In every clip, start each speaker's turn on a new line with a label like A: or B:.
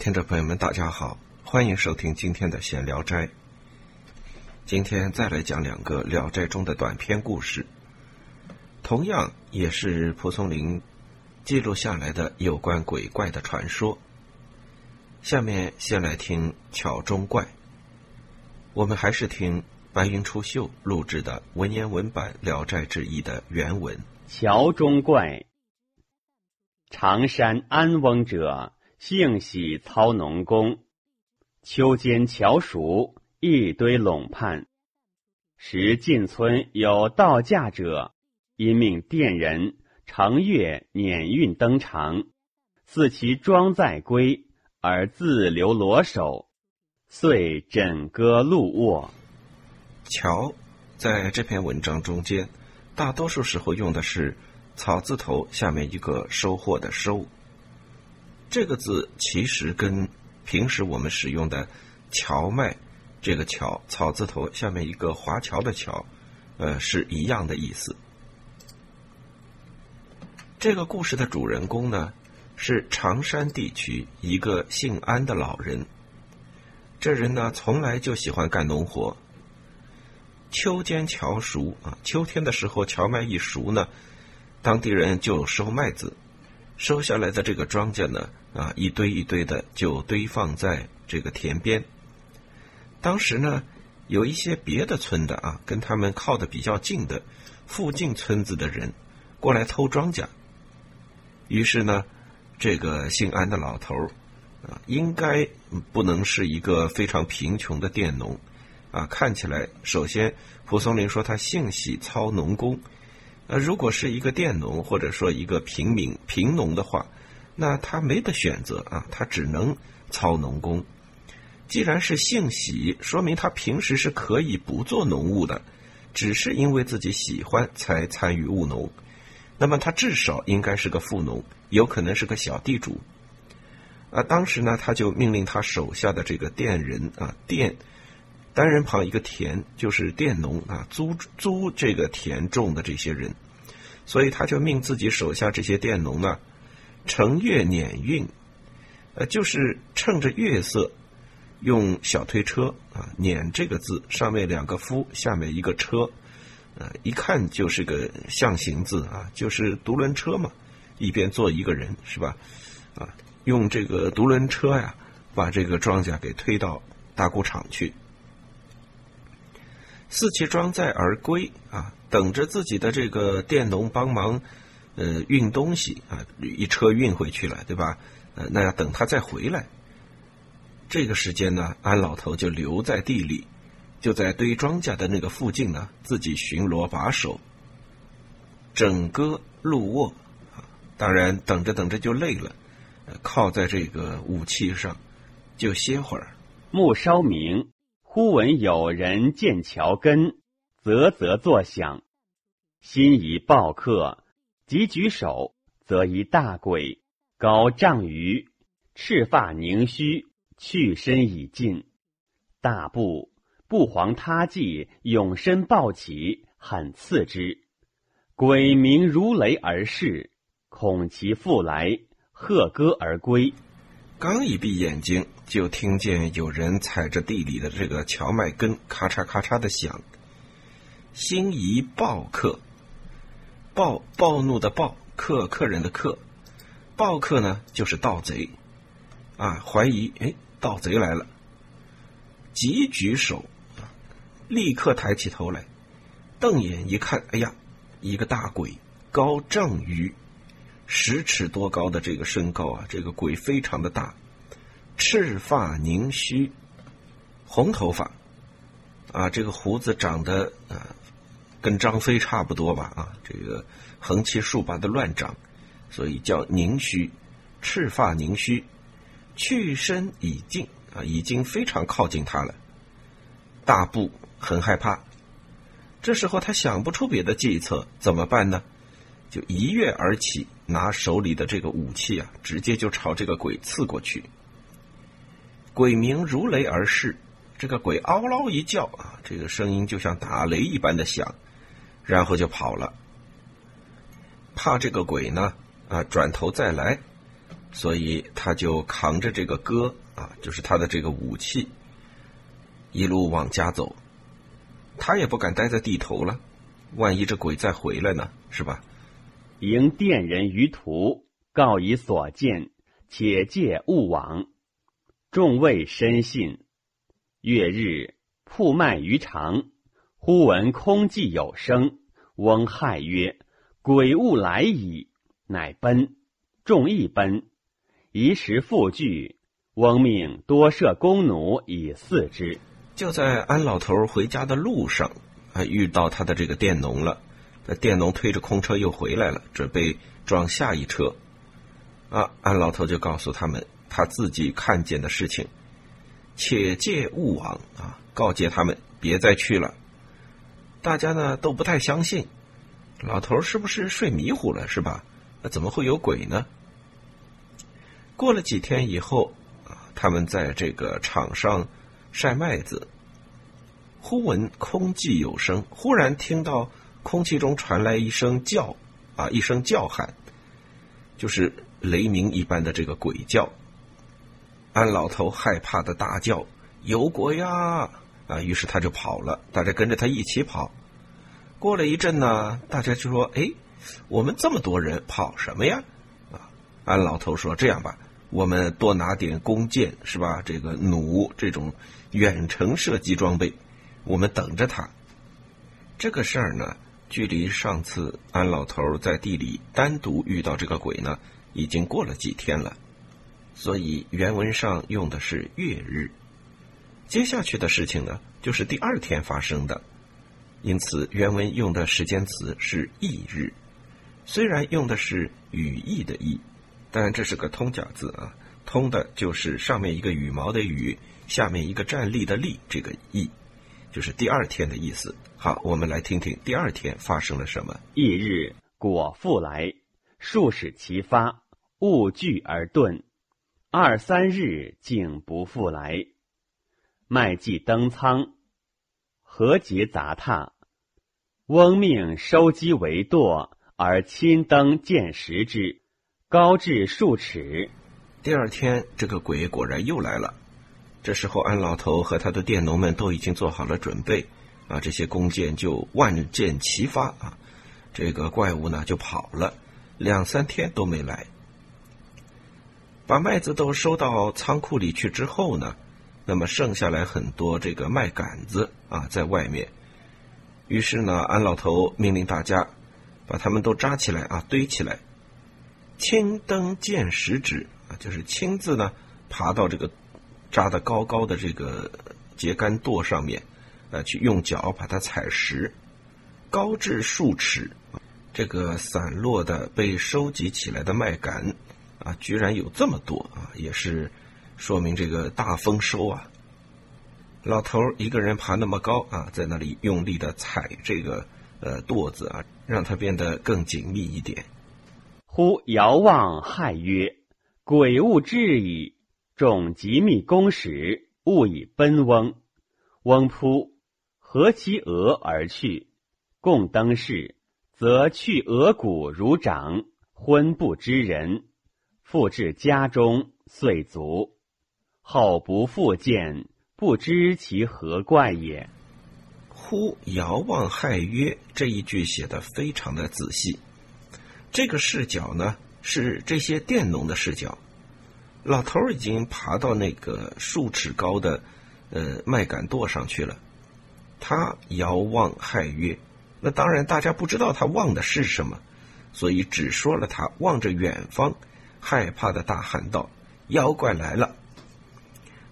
A: 听众朋友们，大家好，欢迎收听今天的闲聊斋。今天再来讲两个《聊斋》中的短篇故事，同样也是蒲松龄记录下来的有关鬼怪的传说。下面先来听桥中怪，我们还是听白云出岫录制的文言文版《聊斋志异》的原文。
B: 桥中怪，常山安翁者。幸喜操农工，秋间桥熟，一堆垄畔。时进村有道驾者，因命店人乘月辇运登场，赐其装载归，而自留罗手，遂枕戈露卧。
A: 桥在这篇文章中间，大多数时候用的是草字头下面一个收获的收。这个字其实跟平时我们使用的“荞麦”这个“荞”草字头下面一个华侨的“侨”，呃，是一样的意思。这个故事的主人公呢，是常山地区一个姓安的老人。这人呢，从来就喜欢干农活。秋间荞熟啊，秋天的时候，荞麦一熟呢，当地人就收麦子。收下来的这个庄稼呢，啊，一堆一堆的就堆放在这个田边。当时呢，有一些别的村的啊，跟他们靠的比较近的附近村子的人过来偷庄稼。于是呢，这个姓安的老头儿啊，应该不能是一个非常贫穷的佃农啊，看起来，首先蒲松龄说他性喜操农工。呃，如果是一个佃农或者说一个平民贫农的话，那他没得选择啊，他只能操农工。既然是姓喜，说明他平时是可以不做农务的，只是因为自己喜欢才参与务农。那么他至少应该是个富农，有可能是个小地主。啊，当时呢，他就命令他手下的这个佃人啊，佃。单人旁一个田，就是佃农啊，租租这个田种的这些人，所以他就命自己手下这些佃农呢，乘月碾运，呃，就是趁着月色，用小推车啊，碾这个字上面两个夫，下面一个车，呃，一看就是个象形字啊，就是独轮车嘛，一边坐一个人是吧？啊，用这个独轮车呀，把这个庄稼给推到大谷场去。四其装载而归啊，等着自己的这个佃农帮忙，呃，运东西啊，一车运回去了，对吧？呃，那要等他再回来。这个时间呢，安老头就留在地里，就在堆庄稼的那个附近呢，自己巡逻把守，整个路卧。当然，等着等着就累了，靠在这个武器上就歇会儿。
B: 木烧明。忽闻有人见桥根，啧啧作响，心疑报客，即举手，则一大鬼，高丈余，赤发凝须，去身已尽。大步不遑他计，永身抱起，很刺之。鬼鸣如雷而逝，恐其复来，贺歌而归。
A: 刚一闭眼睛，就听见有人踩着地里的这个荞麦根，咔嚓咔嚓的响。心疑暴客，暴暴怒的暴客，客人的客，暴客呢就是盗贼，啊，怀疑哎盗贼来了，急举手，立刻抬起头来，瞪眼一看，哎呀，一个大鬼，高丈余。十尺多高的这个身高啊，这个鬼非常的大，赤发凝须，红头发，啊，这个胡子长得啊，跟张飞差不多吧啊，这个横七竖八的乱长，所以叫凝须，赤发凝须，去身已近啊，已经非常靠近他了，大步很害怕，这时候他想不出别的计策，怎么办呢？就一跃而起，拿手里的这个武器啊，直接就朝这个鬼刺过去。鬼鸣如雷而逝，这个鬼嗷嗷一叫啊，这个声音就像打雷一般的响，然后就跑了。怕这个鬼呢啊，转头再来，所以他就扛着这个戈啊，就是他的这个武器，一路往家走。他也不敢待在地头了，万一这鬼再回来呢，是吧？
B: 迎殿人于途，告以所见，且戒勿往。众位深信。月日铺卖于长，忽闻空寂有声。翁骇曰：“鬼物来矣！”乃奔。众亦奔。一时复聚，翁命多设弓弩以饲之。
A: 就在安老头回家的路上，啊，遇到他的这个佃农了。电农推着空车又回来了，准备装下一车。啊，安老头就告诉他们他自己看见的事情，且戒勿往啊，告诫他们别再去了。大家呢都不太相信，老头是不是睡迷糊了是吧？那怎么会有鬼呢？过了几天以后，啊，他们在这个场上晒麦子，忽闻空寂有声，忽然听到。空气中传来一声叫，啊，一声叫喊，就是雷鸣一般的这个鬼叫。安老头害怕的大叫：“有鬼呀！”啊，于是他就跑了，大家跟着他一起跑。过了一阵呢，大家就说：“哎，我们这么多人跑什么呀？”啊，安老头说：“这样吧，我们多拿点弓箭，是吧？这个弩这种远程射击装备，我们等着他。”这个事儿呢。距离上次安老头在地里单独遇到这个鬼呢，已经过了几天了，所以原文上用的是月日。接下去的事情呢，就是第二天发生的，因此原文用的时间词是翌日。虽然用的是羽翼的翼，但这是个通假字啊，通的就是上面一个羽毛的羽，下面一个站立的立，这个翼。就是第二天的意思。好，我们来听听第二天发生了什么。
B: 翌日果复来，数使其发，物聚而遁。二三日竟不复来。麦季登仓，何结杂沓。翁命收机为垛，而亲登见食之，高至数尺。
A: 第二天，这个鬼果然又来了。这时候，安老头和他的佃农们都已经做好了准备，啊，这些弓箭就万箭齐发啊，这个怪物呢就跑了，两三天都没来。把麦子都收到仓库里去之后呢，那么剩下来很多这个麦秆子啊在外面，于是呢，安老头命令大家把他们都扎起来啊，堆起来，青登见石指啊，就是亲自呢爬到这个。扎的高高的这个秸秆垛上面，呃，去用脚把它踩实，高至数尺。这个散落的被收集起来的麦秆啊，居然有这么多啊，也是说明这个大丰收啊。老头一个人爬那么高啊，在那里用力的踩这个呃垛子啊，让它变得更紧密一点。
B: 忽遥望骇曰：“鬼物至矣！”众极密弓矢，勿以奔翁。翁扑，合其额而去。共登士，则去额骨如掌，昏不知人。复至家中，遂卒。后不复见，不知其何怪也。
A: 忽遥望骇曰，这一句写的非常的仔细。这个视角呢，是这些佃农的视角。老头已经爬到那个数尺高的呃麦秆垛上去了，他遥望骇月，那当然大家不知道他望的是什么，所以只说了他望着远方，害怕的大喊道：“妖怪来了！”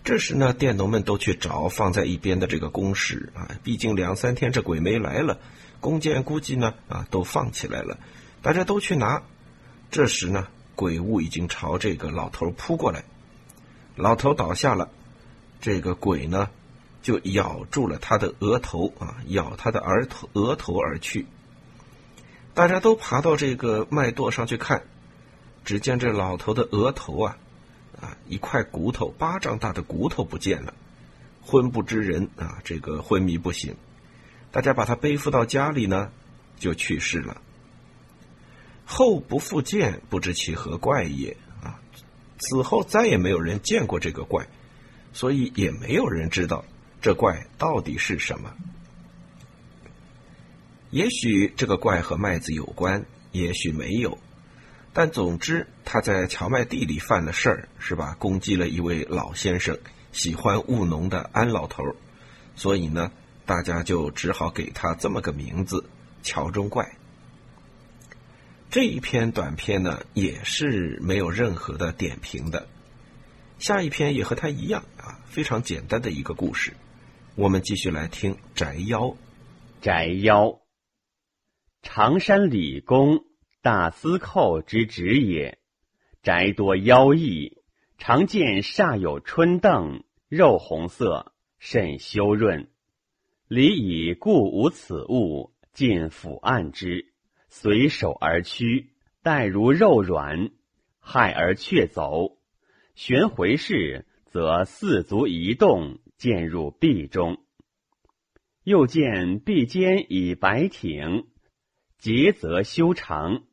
A: 这时呢，佃农们都去找放在一边的这个弓矢啊，毕竟两三天这鬼没来了，弓箭估计呢啊都放起来了，大家都去拿。这时呢。鬼物已经朝这个老头扑过来，老头倒下了，这个鬼呢就咬住了他的额头啊，咬他的额头额头而去。大家都爬到这个麦垛上去看，只见这老头的额头啊啊一块骨头，巴掌大的骨头不见了，昏不知人啊，这个昏迷不醒。大家把他背负到家里呢，就去世了。后不复见，不知其何怪也啊！此后再也没有人见过这个怪，所以也没有人知道这怪到底是什么。也许这个怪和麦子有关，也许没有，但总之他在荞麦地里犯了事儿，是吧？攻击了一位老先生，喜欢务农的安老头，所以呢，大家就只好给他这么个名字——桥中怪。这一篇短篇呢，也是没有任何的点评的。下一篇也和他一样啊，非常简单的一个故事。我们继续来听宅妖。
B: 宅妖，常山李公大司寇之职也。宅多妖异，常见煞有春凳，肉红色，甚修润。李以故无此物，尽抚按之。随手而趋，待如肉软，害而却走。旋回视，则四足移动，渐入壁中。又见壁间以白挺，结则修长，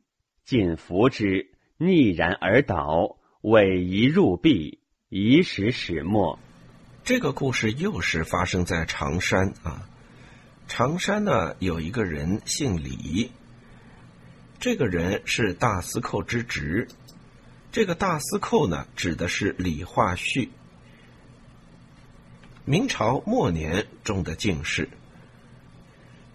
B: 尽扶之，逆然而倒，尾移入壁，以使始末。
A: 这个故事又是发生在常山啊。常山呢，有一个人姓李。这个人是大司寇之侄，这个大司寇呢，指的是李化旭，明朝末年中的进士。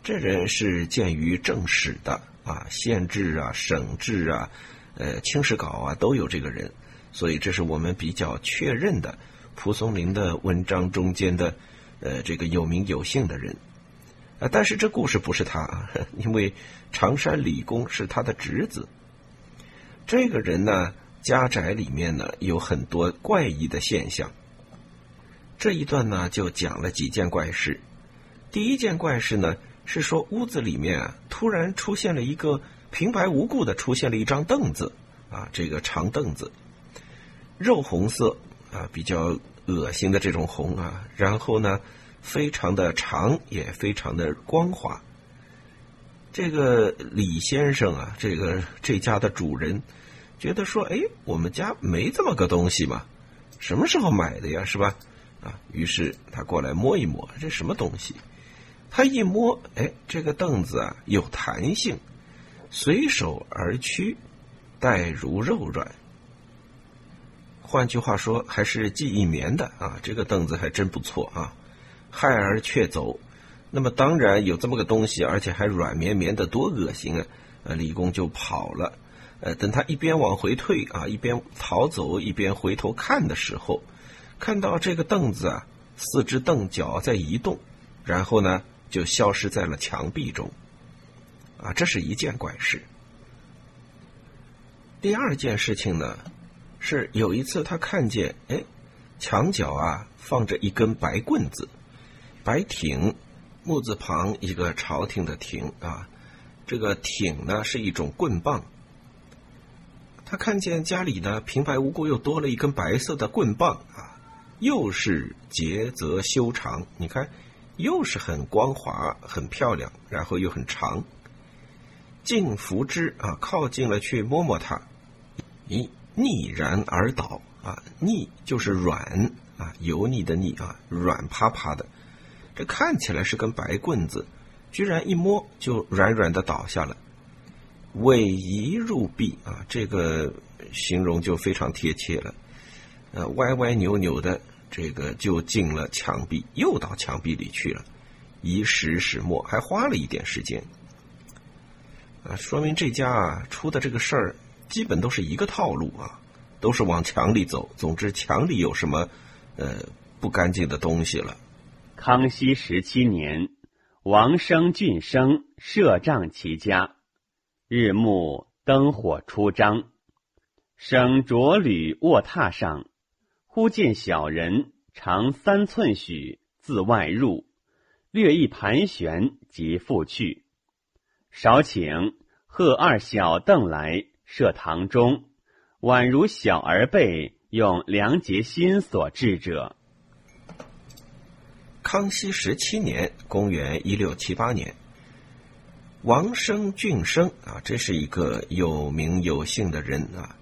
A: 这人是鉴于正史的啊，县志啊、省志啊、呃清史稿啊都有这个人，所以这是我们比较确认的蒲松龄的文章中间的呃这个有名有姓的人。啊，但是这故事不是他，因为常山李公是他的侄子。这个人呢，家宅里面呢有很多怪异的现象。这一段呢就讲了几件怪事。第一件怪事呢是说屋子里面啊突然出现了一个平白无故的出现了一张凳子啊，这个长凳子，肉红色啊，比较恶心的这种红啊，然后呢。非常的长，也非常的光滑。这个李先生啊，这个这家的主人，觉得说：“哎，我们家没这么个东西嘛，什么时候买的呀？是吧？”啊，于是他过来摸一摸，这什么东西？他一摸，哎，这个凳子啊有弹性，随手而屈，带如肉软。换句话说，还是记忆棉的啊，这个凳子还真不错啊。害而却走，那么当然有这么个东西，而且还软绵绵的，多恶心啊！呃，李公就跑了。呃，等他一边往回退啊，一边逃走，一边回头看的时候，看到这个凳子啊，四只凳脚在移动，然后呢，就消失在了墙壁中。啊，这是一件怪事。第二件事情呢，是有一次他看见，哎，墙角啊放着一根白棍子。白挺，木字旁一个朝廷的廷啊，这个挺呢是一种棍棒。他看见家里呢平白无故又多了一根白色的棍棒，又是节则修长，你看，又是很光滑、很漂亮，然后又很长。近扶之啊，靠近了去摸摸它，咦，逆然而倒啊，逆就是软啊，油腻的腻啊，软趴趴的。这看起来是根白棍子，居然一摸就软软的倒下了。尾移入壁啊，这个形容就非常贴切了。呃，歪歪扭扭的，这个就进了墙壁，又到墙壁里去了。一时始末，还花了一点时间。啊，说明这家啊出的这个事儿，基本都是一个套路啊，都是往墙里走。总之，墙里有什么呃不干净的东西了。
B: 康熙十七年，王生俊生设帐其家，日暮灯火出张，生着履卧榻上，忽见小人长三寸许，自外入，略一盘旋，即复去。少请贺二小凳来设堂中，宛如小儿被用良结心所制者。
A: 康熙十七年，公元一六七八年，王生俊生啊，这是一个有名有姓的人啊。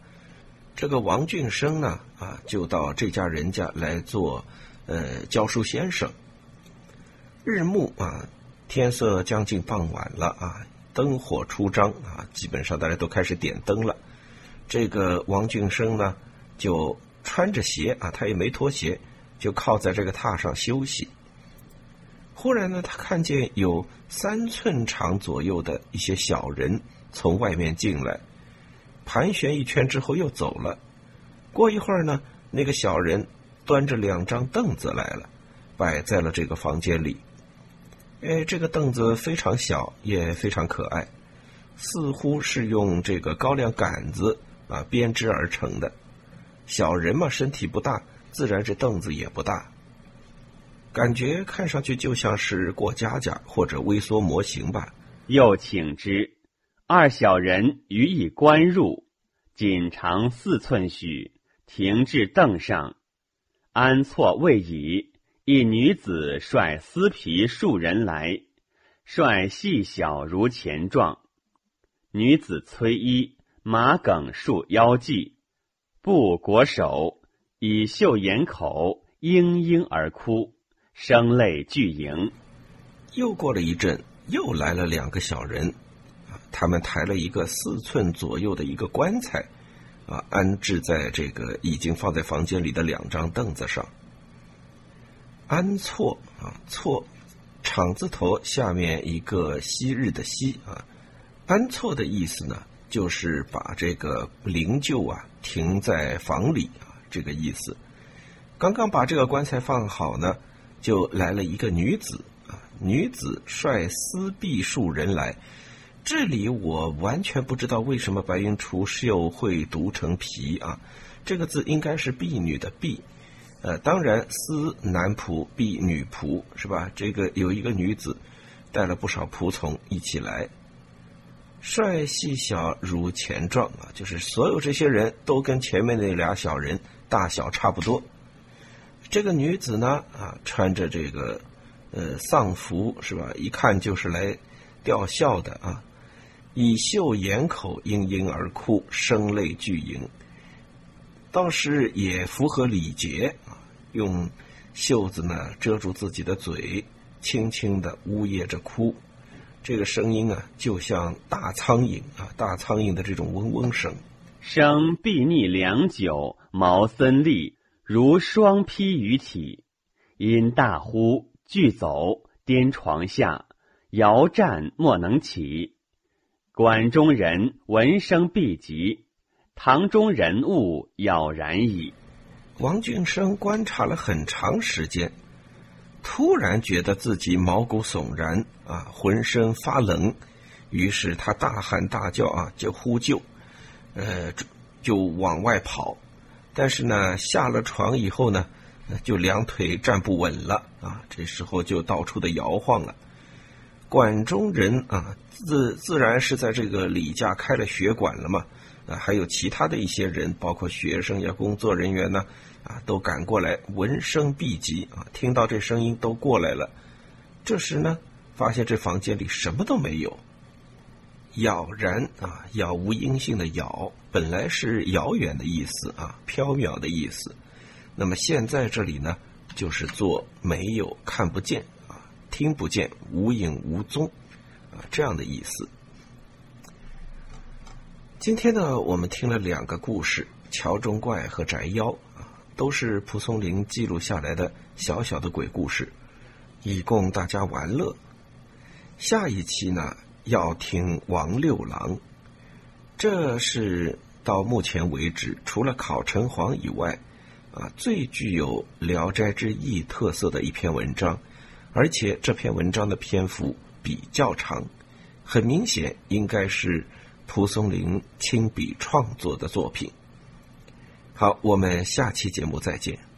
A: 这个王俊生呢，啊，就到这家人家来做呃教书先生。日暮啊，天色将近傍晚了啊，灯火初张啊，基本上大家都开始点灯了。这个王俊生呢，就穿着鞋啊，他也没脱鞋，就靠在这个榻上休息。忽然呢，他看见有三寸长左右的一些小人从外面进来。盘旋一圈之后又走了。过一会儿呢，那个小人端着两张凳子来了，摆在了这个房间里。哎，这个凳子非常小，也非常可爱，似乎是用这个高粱杆子啊编织而成的。小人嘛，身体不大，自然这凳子也不大。感觉看上去就像是过家家或者微缩模型吧。
B: 又请之。二小人予以关入，仅长四寸许，停至凳上。安错未已，一女子率丝皮数人来，率细小如前状。女子崔衣，马梗束腰际，布裹手，以袖掩口，嘤嘤而哭，声泪俱盈。
A: 又过了一阵，又来了两个小人。他们抬了一个四寸左右的一个棺材，啊，安置在这个已经放在房间里的两张凳子上。安错啊，错，厂字头下面一个昔日的昔啊，安错的意思呢，就是把这个灵柩啊停在房里啊，这个意思。刚刚把这个棺材放好呢，就来了一个女子啊，女子率丝婢数人来。这里我完全不知道为什么白云厨秀会读成皮啊，这个字应该是婢女的婢，呃，当然司男仆婢女仆是吧？这个有一个女子带了不少仆从一起来，帅细小如前状啊，就是所有这些人都跟前面那俩小人大小差不多。这个女子呢啊，穿着这个呃丧服是吧？一看就是来吊孝的啊。以袖掩口，嘤嘤而哭，声泪俱盈。倒是也符合礼节啊，用袖子呢遮住自己的嘴，轻轻的呜咽着哭。这个声音啊，就像大苍蝇啊，大苍蝇的这种嗡嗡声。
B: 生必逆良久，毛森立，如双披于体。因大呼，俱走，颠床下，摇战莫能起。馆中人闻声必急，堂中人物杳然矣。
A: 王俊生观察了很长时间，突然觉得自己毛骨悚然啊，浑身发冷，于是他大喊大叫啊，就呼救，呃，就往外跑。但是呢，下了床以后呢，就两腿站不稳了啊，这时候就到处的摇晃了。馆中人啊，自自然是在这个李家开了学馆了嘛，啊，还有其他的一些人，包括学生呀、工作人员呢，啊，都赶过来，闻声必急啊，听到这声音都过来了。这时呢，发现这房间里什么都没有。杳然啊，杳无音信的杳，本来是遥远的意思啊，缥缈的意思。那么现在这里呢，就是做没有，看不见。听不见，无影无踪，啊，这样的意思。今天呢，我们听了两个故事，《桥中怪》和《宅妖》，啊，都是蒲松龄记录下来的小小的鬼故事，以供大家玩乐。下一期呢，要听王六郎，这是到目前为止除了考城隍以外，啊，最具有《聊斋志异》特色的一篇文章。而且这篇文章的篇幅比较长，很明显应该是蒲松龄亲笔创作的作品。好，我们下期节目再见。